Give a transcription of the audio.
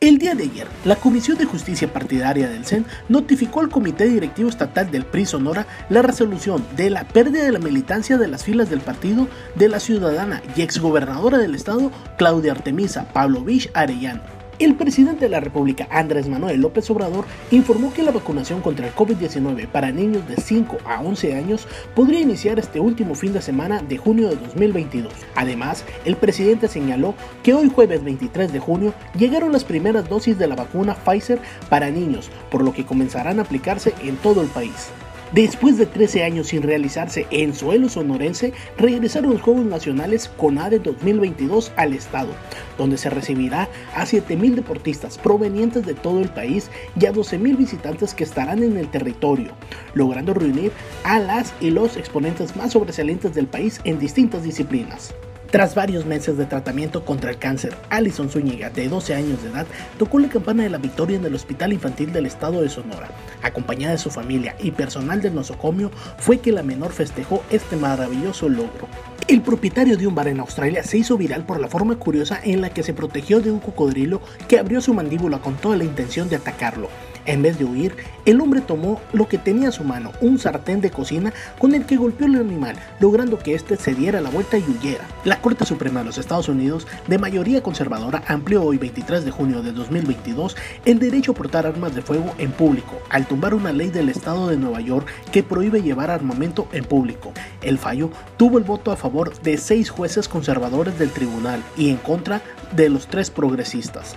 El día de ayer, la Comisión de Justicia Partidaria del CEN notificó al Comité Directivo Estatal del PRI Sonora la resolución de la pérdida de la militancia de las filas del partido de la ciudadana y exgobernadora del estado, Claudia Artemisa Pavlovich Arellano. El presidente de la República, Andrés Manuel López Obrador, informó que la vacunación contra el COVID-19 para niños de 5 a 11 años podría iniciar este último fin de semana de junio de 2022. Además, el presidente señaló que hoy jueves 23 de junio llegaron las primeras dosis de la vacuna Pfizer para niños, por lo que comenzarán a aplicarse en todo el país. Después de 13 años sin realizarse en suelo sonorense, regresaron los Juegos Nacionales CONADE 2022 al estado, donde se recibirá a 7.000 deportistas provenientes de todo el país y a 12.000 visitantes que estarán en el territorio, logrando reunir a las y los exponentes más sobresalientes del país en distintas disciplinas. Tras varios meses de tratamiento contra el cáncer, Alison Zúñiga, de 12 años de edad, tocó la campana de la victoria en el Hospital Infantil del Estado de Sonora. Acompañada de su familia y personal del nosocomio, fue que la menor festejó este maravilloso logro. El propietario de un bar en Australia se hizo viral por la forma curiosa en la que se protegió de un cocodrilo que abrió su mandíbula con toda la intención de atacarlo. En vez de huir, el hombre tomó lo que tenía en su mano, un sartén de cocina con el que golpeó al animal, logrando que éste se diera la vuelta y huyera. La Corte Suprema de los Estados Unidos, de mayoría conservadora, amplió hoy 23 de junio de 2022 el derecho a portar armas de fuego en público, al tumbar una ley del estado de Nueva York que prohíbe llevar armamento en público. El fallo tuvo el voto a favor de seis jueces conservadores del tribunal y en contra de los tres progresistas.